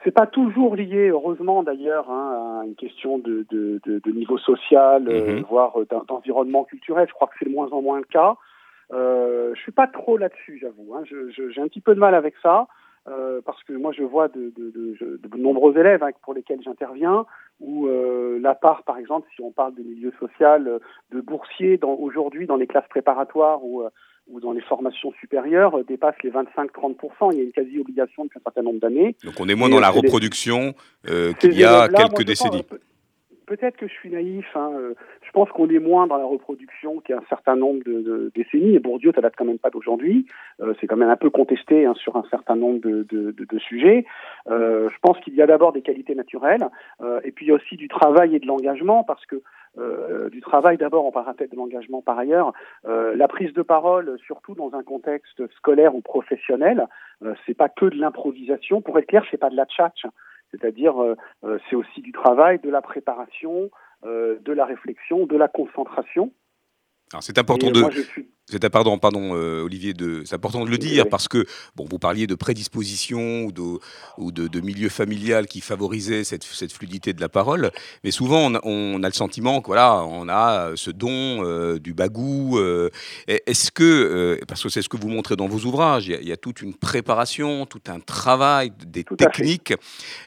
C'est pas toujours lié, heureusement d'ailleurs, hein, à une question de, de, de, de niveau social, mm -hmm. euh, voire d'environnement culturel. Je crois que c'est de moins en moins le cas. Euh, je suis pas trop là-dessus, j'avoue. Hein. J'ai un petit peu de mal avec ça. Euh, parce que moi je vois de, de, de, de nombreux élèves hein, pour lesquels j'interviens, où euh, la part, par exemple, si on parle de milieu social, de boursiers aujourd'hui dans les classes préparatoires euh, ou dans les formations supérieures, euh, dépasse les 25-30%. Il y a une quasi-obligation depuis un certain nombre d'années. Donc on est moins dans la reproduction qu'il y a quelques décennies. Peut-être que je suis naïf. Hein. Je pense qu'on est moins dans la reproduction qu'il y a un certain nombre de, de décennies. Et Bourdieu, ça date quand même pas d'aujourd'hui. Euh, c'est quand même un peu contesté hein, sur un certain nombre de, de, de sujets. Euh, je pense qu'il y a d'abord des qualités naturelles, euh, et puis il y a aussi du travail et de l'engagement, parce que euh, du travail d'abord, on parlera peut-être de l'engagement par ailleurs. Euh, la prise de parole, surtout dans un contexte scolaire ou professionnel, euh, c'est pas que de l'improvisation. Pour être clair, c'est pas de la tchatch. C'est-à-dire, euh, c'est aussi du travail, de la préparation, euh, de la réflexion, de la concentration. Alors c'est important de. Moi, je suis C'est pardon, pardon, euh, Olivier, de, c'est important de le dire parce que bon, vous parliez de prédisposition ou de, ou de, milieu familial qui favorisait cette, cette, fluidité de la parole, mais souvent on, a le sentiment que voilà, on a ce don euh, du bagou. Euh, est-ce que, parce que c'est ce que vous montrez dans vos ouvrages, il y, a, toute une préparation, tout un travail, des techniques.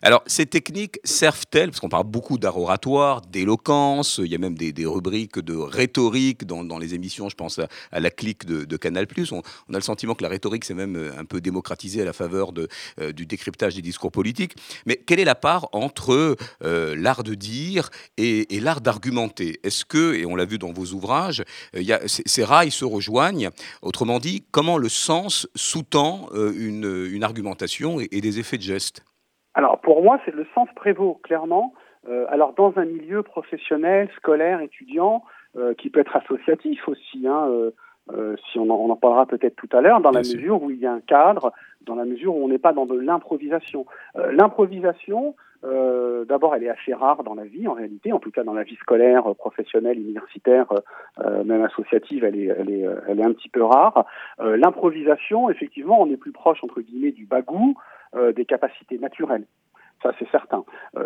Alors ces techniques servent-elles, parce qu'on parle beaucoup d'art oratoire, d'éloquence, il y a même des, des rubriques de rhétorique dans, dans, les émissions, je pense à, à la clique de, Canal+. On, on, a le sentiment que la rhétorique s'est même euh, un peu démocratisée à la faveur de, euh, du décryptage des discours politiques. Mais quelle est la part entre euh, l'art de dire et, l'art d'argumenter? Est-ce que, et on l'a vu dans vos ouvrages, ces rails se rejoignent? Autrement dit, comment le sens sous-tend une, argumentation et, des effets de geste? Alors pour moi, c'est le sens prévaut, clairement. alors dans un milieu professionnel, scolaire, étudiant, qui peut être associatif aussi, hein, on en, parlera peut-être tout à l'heure, dans la mesure où il y a un cadre, dans la mesure où on n'est pas dans de l'improvisation. Euh, l'improvisation, euh, d'abord, elle est assez rare dans la vie, en réalité, en tout cas dans la vie scolaire, professionnelle, universitaire, même associative, elle est, elle est, elle est un petit peu rare. L'improvisation, effectivement, on est plus proche, entre guillemets, du bagou, des capacités naturelles ça c'est certain.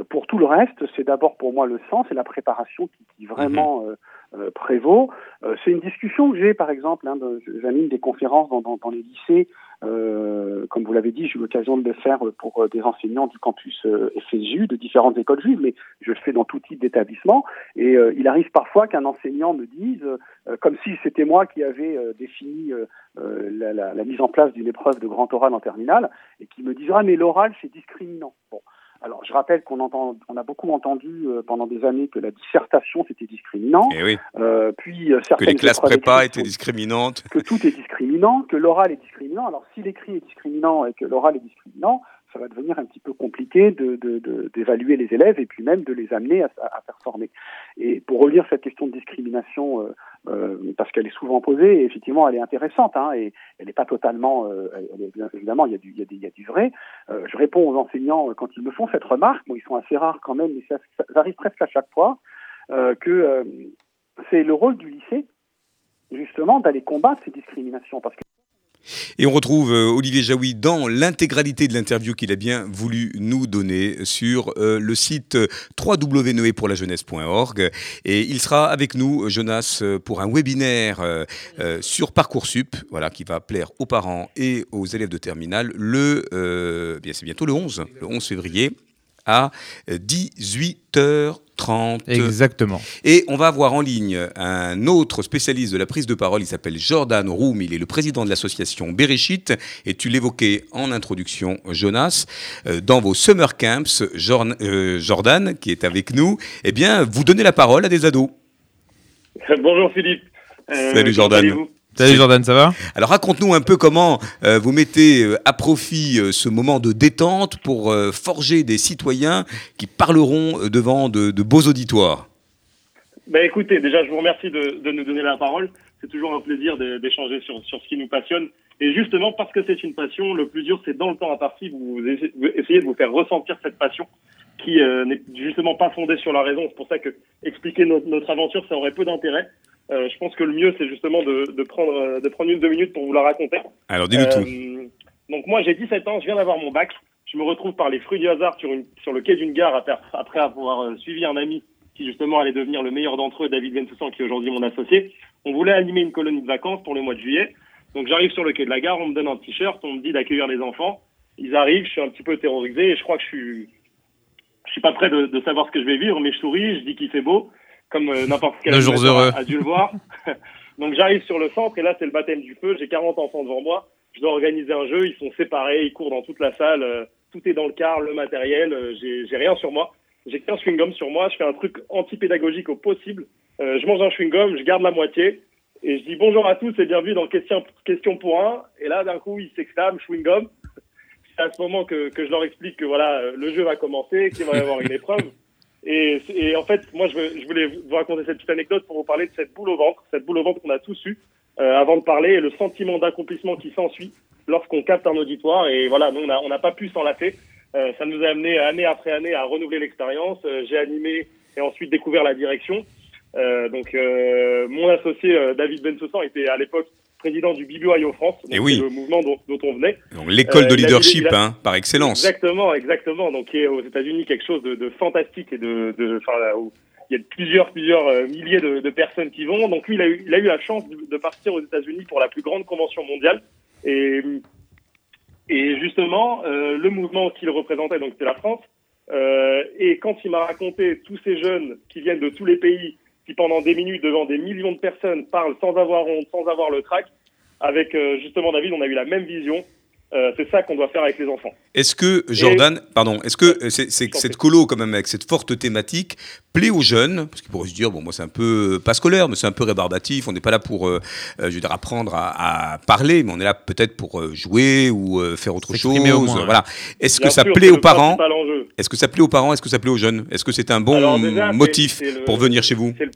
pour tout le reste, c'est d'abord pour moi le sens et la préparation qui, qui vraiment mhm. Euh, prévaut. Euh, c'est une discussion que j'ai, par exemple, hein, j'anime des conférences dans, dans, dans les lycées, euh, comme vous l'avez dit, j'ai eu l'occasion de le faire pour des enseignants du campus FSU, de différentes écoles juives, mais je le fais dans tout type d'établissement. Et il arrive parfois qu'un enseignant me dise, comme si c'était moi qui avais défini la, la, la, mise en place d'une épreuve de grand oral en terminale, et qui me dise ah mais l'oral c'est discriminant. Bon, alors, je rappelle qu'on entend, on a beaucoup entendu euh, pendant des années que la dissertation c'était discriminant. Et eh oui. euh, puis euh, que les classes prépa étaient discriminantes. Que tout est discriminant, que l'oral est discriminant. Alors, si l'écrit est discriminant et que l'oral est discriminant, ça va devenir un petit peu compliqué d'évaluer les élèves et puis même de les amener à, à, performer. Et pour revenir à cette question de discrimination, euh, euh, parce qu'elle est souvent posée, et effectivement elle est intéressante, hein, et elle n'est pas totalement, euh, évidemment il y, a du, vrai. Je réponds aux enseignants quand ils me font cette remarque, ils sont assez rares quand même, mais ça, ça, arrive presque à chaque fois, que c'est le rôle du lycée justement d'aller combattre ces discriminations, parce que et on retrouve euh, Olivier Jaoui dans l'intégralité de l'interview qu'il a bien voulu nous donner sur euh, le site www.noepourlajeunesse.org. Et il sera avec nous, Jonas, pour un webinaire euh, sur Parcoursup, voilà, qui va plaire aux parents et aux élèves de terminale le, bien c'est bientôt le 11, le 11 février à 18h 30. Exactement. Et on va avoir en ligne un autre spécialiste de la prise de parole, il s'appelle Jordan Roum, il est le président de l'association Bereshit, et tu l'évoquais en introduction, Jonas, euh, dans vos summer camps, euh, Jordan, qui est avec nous, eh bien, vous donnez la parole à des ados. Bonjour Philippe. Euh, Salut Jordan. Salut Jordan, ça va? Alors raconte-nous un peu comment euh, vous mettez euh, à profit euh, ce moment de détente pour forger des citoyens qui parleront devant de, beaux auditoires. Ben écoutez, déjà je vous remercie de, nous donner la parole. C'est toujours un plaisir d'échanger sur, sur ce qui nous passionne. Et justement parce que c'est une passion, le plus dur c'est dans le temps imparti, vous, vous essayez de vous faire ressentir cette passion qui n'est justement pas fondée sur la raison. C'est pour ça que expliquer notre, notre aventure, ça aurait peu d'intérêt. Euh, je pense que le mieux, c'est justement de, de, prendre, de prendre une deux minutes pour vous la raconter. Alors, dis-nous tout. Euh, donc, moi, j'ai 17 ans, je viens d'avoir mon bac. Je me retrouve par les fruits du hasard sur, une, sur le quai d'une gare après avoir euh, suivi un ami qui, justement, allait devenir le meilleur d'entre eux, David Bentoussan, qui est aujourd'hui mon associé. On voulait animer une colonie de vacances pour le mois de juillet. Donc, j'arrive sur le quai de la gare, on me donne un t-shirt, on me dit d'accueillir les enfants. Ils arrivent, je suis un petit peu terrorisé et je crois que je suis, je suis pas prêt de, de savoir ce que je vais vivre, mais je souris, je dis qu'il fait beau comme euh, n'importe quel jour heureux a, dû le voir. Donc j'arrive sur le centre et là c'est le baptême du feu. J'ai 40 enfants devant moi. Je dois organiser un jeu. Ils sont séparés, ils courent dans toute la salle. Euh, tout est dans le car, le matériel. Euh, j'ai rien sur moi. J'ai qu'un chewing-gum sur moi. Je fais un truc anti-pédagogique au possible. je mange un chewing-gum, je garde la moitié et je dis bonjour à tous et bienvenue dans question, question pour un. Et là d'un coup ils s'exclament chewing-gum. C'est à ce moment que, que je leur explique que voilà le jeu va commencer, qu'il va y avoir une épreuve. Et, et, en fait, moi, je, je, voulais vous raconter cette petite anecdote pour vous parler de cette boule au ventre, cette boule au ventre qu'on a tous eu euh, avant de parler, et le sentiment d'accomplissement qui s'ensuit lorsqu'on capte un auditoire. Et voilà, nous, on n'a pas pu s'en lasser. Euh, ça nous a amené année après année à renouveler l'expérience. Euh, J'ai animé et ensuite découvert la direction. Euh, donc, euh, mon associé David Bensoussan était à l'époque président du BBYO France, donc Eh oui. c'est le mouvement dont, dont on venait. Donc, l'école Euh, de leadership, a- hein, par excellence. Exactement, exactement. Donc, qui est aux États-Unis quelque chose de, de fantastique et de, de, enfin, là où il y a plusieurs, plusieurs euh, milliers de, de personnes qui vont. Donc, lui, il a eu, il a eu la chance de, partir aux États-Unis pour la plus grande convention mondiale. Et, et justement, euh, le mouvement qu'il représentait, donc c'était la France. Euh, et quand il m'a raconté tous ces jeunes qui viennent de tous les pays, qui pendant des minutes devant des millions de personnes parlent sans avoir honte, sans avoir le trac, avec euh, justement David, on a eu la même vision. Euh, c'est ça qu'on doit faire avec les enfants. Est-ce que, Jordan, pardon, est-ce que euh, c'est- c'est- cette colo, quand même, avec cette forte thématique, plaît aux jeunes? Parce qu'ils pourraient se dire, bon, moi, c'est un peu, euh, pas scolaire, mais c'est un peu rébarbatif. On n'est pas là pour, euh, je veux dire, apprendre à, à parler, mais on est là peut-être pour euh, jouer ou euh, faire autre chose. S'exprimer au moins, ouais. Voilà. Est-ce que ça plaît aux parents? Est-ce que ça plaît aux parents? Est-ce que ça plaît aux jeunes? Est-ce que c'est un bon Alors déjà, c'est- motif c'est le- pour venir chez vous? C'est le,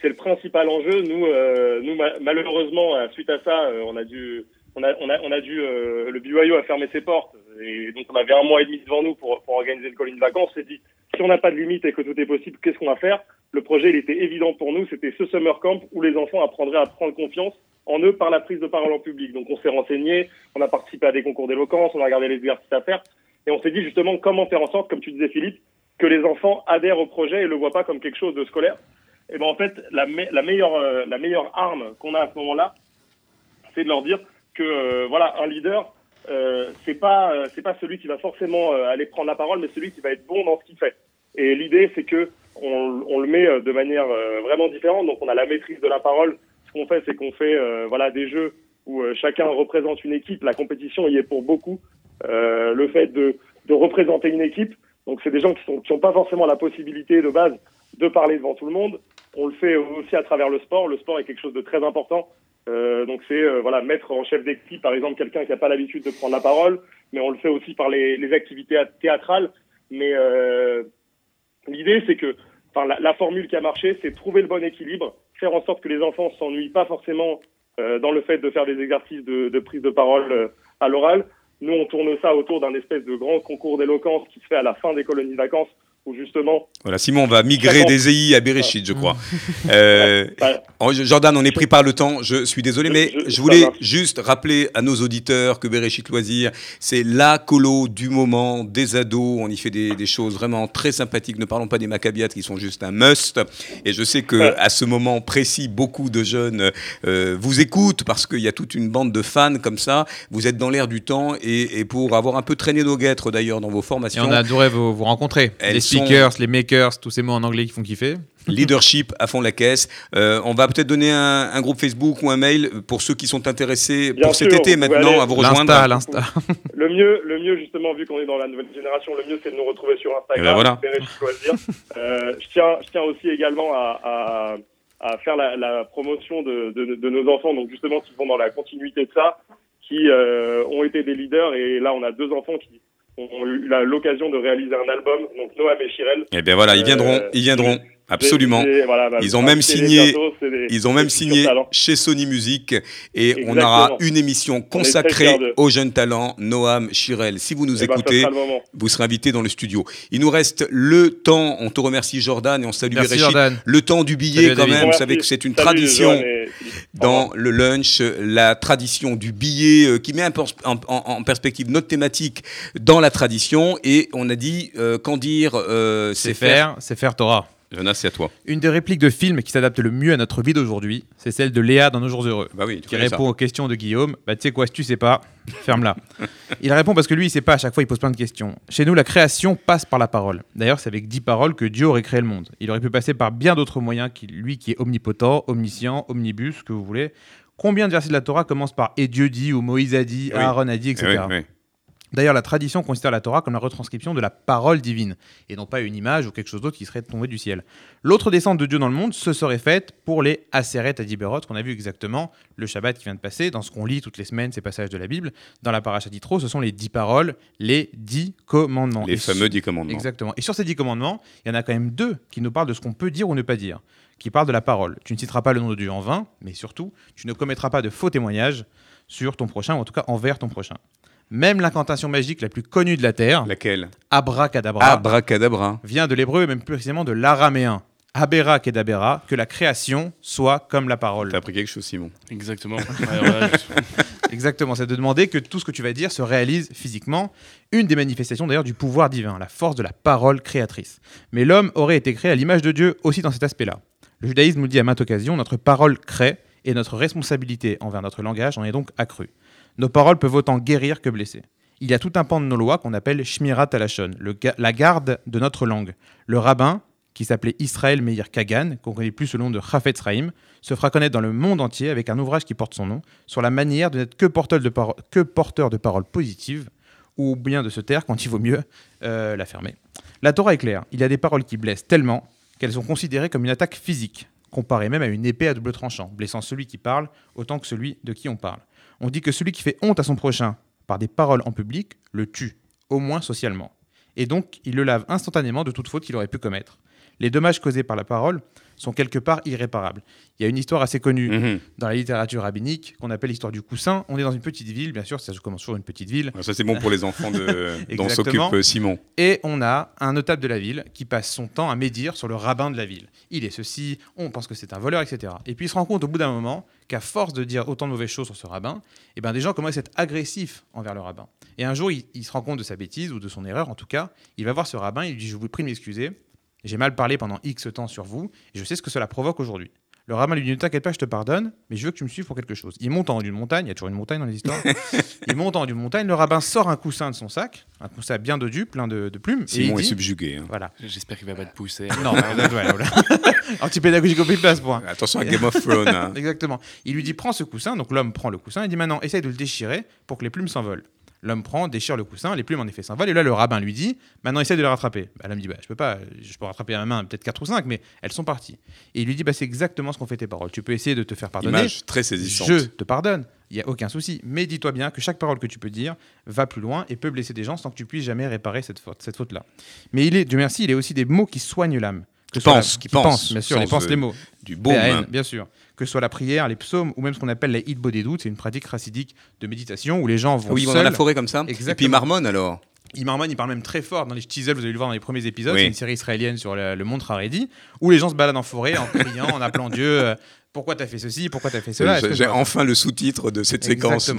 c'est le principal enjeu. Nous, euh, nous ma- malheureusement, suite à ça, euh, on a dû, on a, on a, on a dû, euh, le BYO a fermé ses portes. Et donc, on avait un mois et demi devant nous pour, pour organiser une colline de vacances. On s'est dit, si on n'a pas de limite et que tout est possible, qu'est-ce qu'on va faire? Le projet, il était évident pour nous. C'était ce summer camp où les enfants apprendraient à prendre confiance en eux par la prise de parole en public. Donc, on s'est renseigné, on a participé à des concours d'éloquence, on a regardé les exercices à faire. Et on s'est dit justement comment faire en sorte, comme tu disais Philippe, que les enfants adhèrent au projet et le voient pas comme quelque chose de scolaire. Et ben en fait, la, la meilleure euh, la meilleure arme qu'on a à ce moment-là, c'est de leur dire que euh, voilà, un leader, euh, c'est pas euh, c'est pas celui qui va forcément aller prendre la parole, mais celui qui va être bon dans ce qu'il fait. Et l'idée, c'est que on, on le met de manière vraiment différente. Donc, on a la maîtrise de la parole. Ce qu'on fait, c'est qu'on fait voilà des jeux où chacun représente une équipe. La compétition y est pour beaucoup. Euh, le fait de, de représenter une équipe. Donc, c'est des gens qui sont qui ont pas forcément la possibilité de base de parler devant tout le monde. On le fait aussi à travers le sport. Le sport est quelque chose de très important. Euh, donc c'est euh, voilà mettre en chef d'équipe par exemple quelqu'un qui n'a pas l'habitude de prendre la parole, mais on le fait aussi par les, les activités théâtrales. Mais euh, l'idée c'est que enfin la, formule qui a marché, c'est trouver le bon équilibre, faire en sorte que les enfants s'ennuient pas forcément euh, dans le fait de faire des exercices de, de prise de parole euh, à l'oral. Nous on tourne ça autour d'un espèce de grand concours d'éloquence qui se fait à la fin des colonies vacances où justement Voilà, Simon va migrer des EI à Bereshit, je crois. Euh, Jordan, on est pris par le temps. Je suis désolé, Je- mais je- voulais juste rappeler à nos auditeurs que Bereshit Loisir, c'est la colo du moment des ados. On y fait des, des choses vraiment très sympathiques. Ne parlons pas des Maccabiates qui sont juste un must. Et je sais que Ouais. à ce moment précis, beaucoup de jeunes euh, vous écoutent parce qu'il y a toute une bande de fans comme ça. Vous êtes dans l'air du temps et, et pour avoir un peu traîné nos guêtres d'ailleurs dans vos Et formations. on a adoré vous, vous rencontrer. Elles sont- speakers, les makers, tous ces mots en anglais qui font kiffer. Leadership à fond la caisse. Euh, on va peut-être donner un, un groupe Facebook ou un mail pour ceux qui sont intéressés Bien pour cet été maintenant aller- à vous rejoindre. L'insta, l'insta. Le mieux, le mieux justement, vu qu'on est dans la nouvelle génération, le mieux c'est de nous retrouver sur ben Instagram. voilà. Loisirs. Euh, je tiens, je tiens aussi également à, à, à faire la, la promotion de, de, de nos enfants, donc justement qui vont dans la continuité de ça, qui euh, ont été des leaders et là on a deux enfants qui ont eu l'occasion de réaliser un album, donc Noam et Chirel. Eh bien voilà, ils viendront, Euh, ils viendront. Absolument. Voilà, bah, Ils ont même signé- bientôt, c'est des- Ils ont même signé chez Sony Music et on aura une émission consacrée aux jeunes talents, Noam, Chirel. Si vous nous Eh ben, écoutez, sera vous serez invité dans le studio. Il nous reste le temps, on te remercie Jordan et on salue Merci. Jordan. Le temps du billet Salut, quand David. même, vous savez que c'est une Salut, tradition. Et dans le lunch, la tradition du billet euh, qui met un en, en- en perspective notre thématique dans la tradition. Et on a dit, euh, qu'en dire, euh, C'est faire, c'est faire Torah. Jonas, c'est à toi. Une des répliques de film qui s'adapte le mieux à notre vie d'aujourd'hui, c'est celle de Léa dans Nos Jours Heureux. Bah oui, tu qui ça. répond aux questions de Guillaume. Bah, tu sais quoi, si tu sais pas, ferme-la. il répond parce que lui, il sait pas, à chaque fois, il pose plein de questions. Chez nous, la création passe par la parole. D'ailleurs, c'est avec dix paroles que Dieu aurait créé le monde. Il aurait pu passer par bien d'autres moyens, qui, lui qui est omnipotent, omniscient, omnibus, que vous voulez. Combien de versets de la Torah commencent par Et Dieu dit, ou Moïse a dit, Oui. Aaron a dit, etc. Oui, oui. D'ailleurs, la tradition considère la Torah comme la retranscription de la parole divine, et non pas une image ou quelque chose d'autre qui serait tombé du ciel. L'autre descente de Dieu dans le monde se serait faite pour les Aseret Adiberot, qu'on a vu exactement le Shabbat qui vient de passer, dans ce qu'on lit toutes les semaines, ces passages de la Bible. Dans la Parashat Yitro, ce sont les dix paroles, les dix commandements. Les Et fameux dix commandements. Exactement. Et sur ces dix commandements, il y en a quand même deux qui nous parlent de ce qu'on peut dire ou ne pas dire, qui parlent de la parole. Tu ne citeras pas le nom de Dieu en vain, mais surtout, tu ne commettras pas de faux témoignages sur ton prochain, ou en tout cas envers ton prochain. Même l'incantation magique la plus connue de la Terre, Laquelle abracadabra, Abracadabra. vient de l'hébreu et même plus précisément de l'araméen. Habera Kedabera, que la création soit comme la parole. T'as appris quelque chose, Simon. Exactement. Exactement, c'est de demander que tout ce que tu vas dire se réalise physiquement. Une des manifestations d'ailleurs du pouvoir divin, la force de la parole créatrice. Mais l'homme aurait été créé à l'image de Dieu aussi dans cet aspect-là. Le judaïsme nous dit à maintes occasions, notre parole crée et notre responsabilité envers notre langage en est donc accrue. Nos paroles peuvent autant guérir que blesser. Il y a tout un pan de nos lois qu'on appelle Shmirat Alashon, la garde de notre langue. Le rabbin, qui s'appelait Israël Meir Kagan, qu'on connaît plus sous le nom de Chafetz Chaim, se fera connaître dans le monde entier avec un ouvrage qui porte son nom sur la manière de n'être que porteur de, paro- que porteur de paroles positives ou bien de se taire quand il vaut mieux euh, la fermer. La Torah est claire, il y a des paroles qui blessent tellement qu'elles sont considérées comme une attaque physique, comparée même à une épée à double tranchant, blessant celui qui parle autant que celui de qui on parle. On dit que celui qui fait honte à son prochain par des paroles en public le tue, au moins socialement. Et donc, il le lave instantanément de toute faute qu'il aurait pu commettre. Les dommages causés par la parole sont quelque part irréparables. Il y a une histoire assez connue Mhm. dans la littérature rabbinique qu'on appelle l'histoire du coussin. On est dans une petite ville, bien sûr, ça commence toujours une petite ville. Ça, c'est bon pour les enfants de... dont s'occupe euh, Simon. Et on a un notable de la ville qui passe son temps à médire sur le rabbin de la ville. Il est ceci, on pense que c'est un voleur, etc. Et puis il se rend compte au bout d'un moment qu'à force de dire autant de mauvaises choses sur ce rabbin, eh ben, des gens commencent à être agressifs envers le rabbin. Et un jour, il, il se rend compte de sa bêtise ou de son erreur, en tout cas. Il va voir ce rabbin, il lui dit Je vous prie de m'excuser, j'ai mal parlé pendant X temps sur vous, et je sais ce que cela provoque aujourd'hui. Le rabbin lui dit Ne t'inquiète pas, je te pardonne, mais je veux que tu me suives pour quelque chose. Il monte en haut d'une montagne, il y a toujours une montagne dans les histoires. il monte en haut d'une montagne, le rabbin sort un coussin de son sac, un coussin bien dodu, plein de, de plumes. et Simon il est dit- subjugué. hein. Voilà. J'espère qu'il va pas te pousser. Non. Antipédagogique au place, point. Attention à Game of Thrones. hein. Exactement. Il lui dit prends ce coussin, donc l'homme prend le coussin et dit maintenant essaye de le déchirer pour que les plumes s'envolent. L'homme prend, déchire le coussin, les plumes en effet s'envolent et là le rabbin lui dit maintenant essaye de les rattraper. Bah, l'homme dit bah, je peux pas, je peux rattraper à ma main peut-être 4 ou 5 mais elles sont parties. Et il lui dit bah, c'est exactement ce qu'ont fait tes paroles. Tu peux essayer de te faire pardonner. Image très saisissante. Je te pardonne, il n'y a aucun souci. Mais dis-toi bien que chaque parole que tu peux dire va plus loin et peut blesser des gens sans que tu puisses jamais réparer cette faute, cette faute-là. Mais il est, Dieu merci, il est aussi des mots qui soignent l'âme. Qui la- qui pensent, bien sûr, sens pensent les mots. Du baume. PAN, bien sûr. Que ce soit la prière, les psaumes ou même ce qu'on appelle la hitbo des doutes, c'est une pratique chassidique de méditation où les gens vont oui, ils vont dans la forêt comme ça. Et puis Exactement. ils marmonnent alors. Ils marmonnent, ils parlent même très fort dans les teasers, vous allez le voir dans les premiers épisodes, Oui. c'est une série israélienne sur le, le mont Haredi, où les gens se baladent en forêt en criant, en appelant Dieu, euh, pourquoi t'as fait ceci, pourquoi t'as fait cela? Est-ce que J'ai enfin le sous-titre de cette séquence.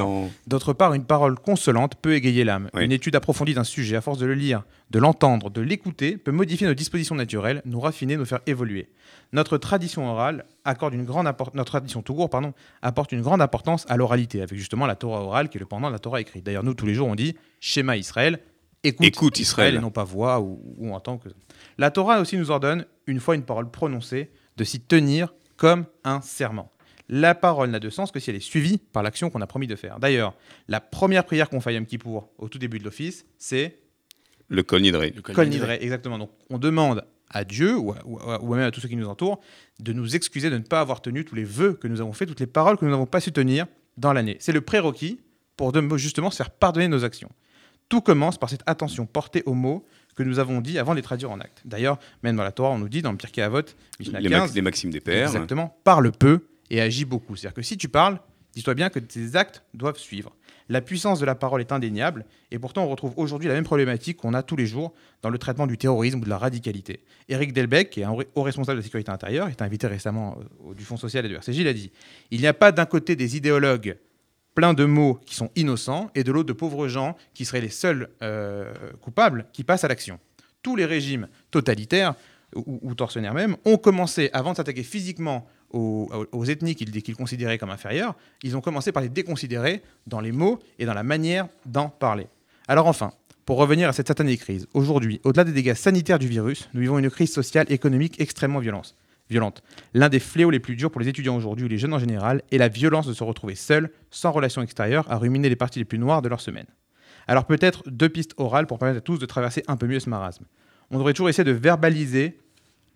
D'autre part, une parole consolante peut égayer l'âme. Oui. Une étude approfondie d'un sujet, à force de le lire, de l'entendre, de l'écouter, peut modifier nos dispositions naturelles, nous raffiner, nous faire évoluer. Notre tradition orale accorde une grande notre tradition tout court, pardon, apporte une grande importance à l'oralité, avec justement la Torah orale qui est le pendant de la Torah écrite. D'ailleurs, nous tous les jours, on dit schéma Israël, écoute, Écoute Israël. et non pas voix ou, ou que. La Torah aussi nous ordonne, une fois une parole prononcée, de s'y tenir comme un serment. La parole n'a de sens que si elle est suivie par l'action qu'on a promis de faire. D'ailleurs, la première prière qu'on fait à Yom Kippour au tout début de l'office, c'est Le Kol Nidre. Le Kol exactement. Donc, on demande à Dieu ou, à- ou à- ou même à tous ceux qui nous entourent de nous excuser de ne pas avoir tenu tous les vœux que nous avons faits, toutes les paroles que nous n'avons pas su tenir dans l'année. C'est le prérequis pour de- justement se faire pardonner nos actions. Tout commence par cette attention portée aux mots que nous avons dit avant de les traduire en actes. D'ailleurs, même dans la Torah, on nous dit dans le Pirkei Avot, Mishnah Les, 15, max- les maximes des pères. Exactement. Parle peu et agis beaucoup. C'est-à-dire que si tu parles, dis-toi bien que tes actes doivent suivre. La puissance de la parole est indéniable, et pourtant on retrouve aujourd'hui la même problématique qu'on a tous les jours dans le traitement du terrorisme ou de la radicalité. Éric Delbecq, qui est un haut responsable de la sécurité intérieure, est invité récemment euh, au- du Fonds social et du RCJ, il a dit Il n'y a pas d'un côté des idéologues plein de mots qui sont innocents, et de l'autre de pauvres gens qui seraient les seuls euh, coupables qui passent à l'action. Tous les régimes totalitaires, ou, tortionnaires même, ont commencé, avant de s'attaquer physiquement aux, ethnies qu'ils considéraient comme inférieures, ils ont commencé par les déconsidérer dans les mots et dans la manière d'en parler. Alors enfin, pour revenir à cette satanée crise, aujourd'hui, au-delà des dégâts sanitaires du virus, nous vivons une crise sociale économique extrêmement violente. Violente. L'un des fléaux les plus durs pour les étudiants aujourd'hui ou les jeunes en général est la violence de se retrouver seuls, sans relation extérieure, à ruminer les parties les plus noires de leur semaine. Alors peut-être deux pistes orales pour permettre à tous de traverser un peu mieux ce marasme. On devrait toujours essayer de verbaliser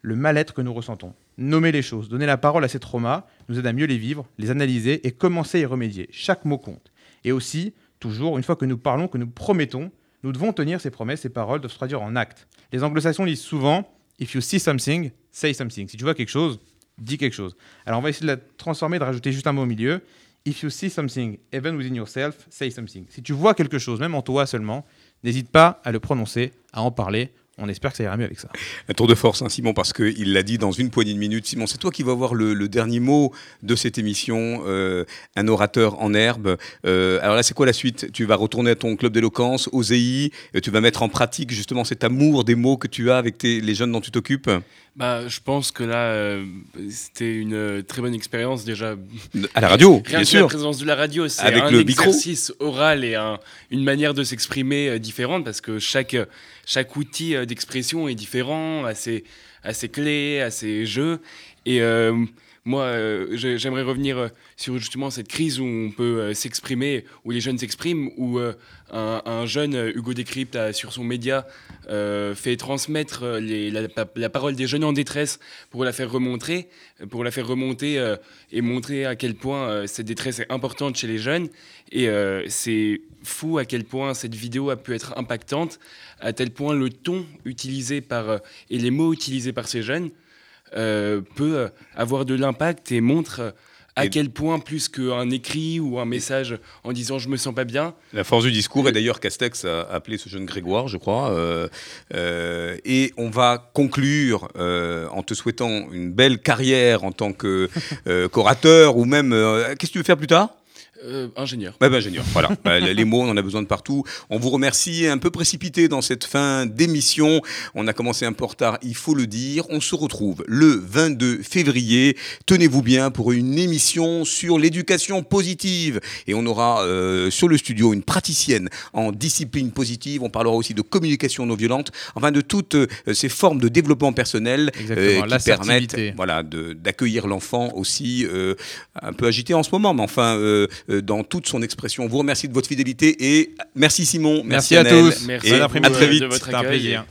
le mal-être que nous ressentons. Nommer les choses, donner la parole à ces traumas, nous aide à mieux les vivre, les analyser et commencer à y remédier. Chaque mot compte. Et aussi, toujours, une fois que nous parlons, que nous promettons, nous devons tenir ces promesses, ces paroles doivent se traduire en actes. Les anglo-saxons disent souvent If you see something, say something. Si tu vois quelque chose, dis quelque chose. Alors on va essayer de la transformer, de rajouter juste un mot au milieu. If you see something, even within yourself, say something. Si tu vois quelque chose, même en toi seulement, n'hésite pas à le prononcer, à en parler. On espère que ça ira mieux avec ça. Un tour de force, hein, Simon, parce qu'il l'a dit dans une poignée de minutes. Simon, c'est toi qui vas avoir le, le dernier mot de cette émission, euh, un orateur en herbe. Euh, alors là, c'est quoi la suite? Tu vas retourner à ton club d'éloquence, ZI, et tu vas mettre en pratique justement cet amour des mots que tu as avec tes, les jeunes dont tu t'occupes? Bah, je pense que là, euh, c'était une euh, très bonne expérience déjà. À la radio, Rien bien que sûr. la présence de la radio, c'est Avec un le micro. exercice oral et un- une manière de s'exprimer euh, différente parce que chaque, chaque outil euh, d'expression est différent, a ses, a ses clés, a ses jeux. Et moi, euh, j'ai- j'aimerais revenir euh, sur justement cette crise où on peut euh, s'exprimer, où les jeunes s'expriment, où un, un jeune Hugo Décrypte a, sur son média fait transmettre la, la parole des jeunes en détresse pour la faire remonter, pour la faire remonter et montrer à quel point cette détresse est importante chez les jeunes. Et c'est fou à quel point cette vidéo a pu être impactante, à tel point le ton utilisé par, et les mots utilisés par ces jeunes peut euh, avoir de l'impact et montre euh, à quel point plus qu'un écrit ou un message en disant je me sens pas bien, La force du discours, et d'ailleurs Castex a appelé ce jeune Grégoire, je crois. euh, euh, et on va conclure euh, en te souhaitant une belle carrière en tant que euh, qu'orateur ou même. euh, Qu'est-ce que tu veux faire plus tard? Euh, ingénieur. Ouais, ben, ingénieur, voilà. Bah, les mots, on en a besoin de partout. On vous remercie, un peu précipité dans cette fin d'émission. On a commencé un peu en retard, il faut le dire. On se retrouve le 22 février. Tenez-vous bien pour une émission sur l'éducation positive. Et on aura euh, sur le studio une praticienne en discipline positive. On parlera aussi de communication non violente, enfin de toutes euh, ces formes de développement personnel euh, qui permettent voilà, d'accueillir l'enfant aussi, euh, un peu agité en ce moment, mais enfin dans toute son expression. On vous remercie de votre fidélité et merci Simon, Merci, merci, à tous. Merci Et à très de vite. votre C'était un accueil. plaisir.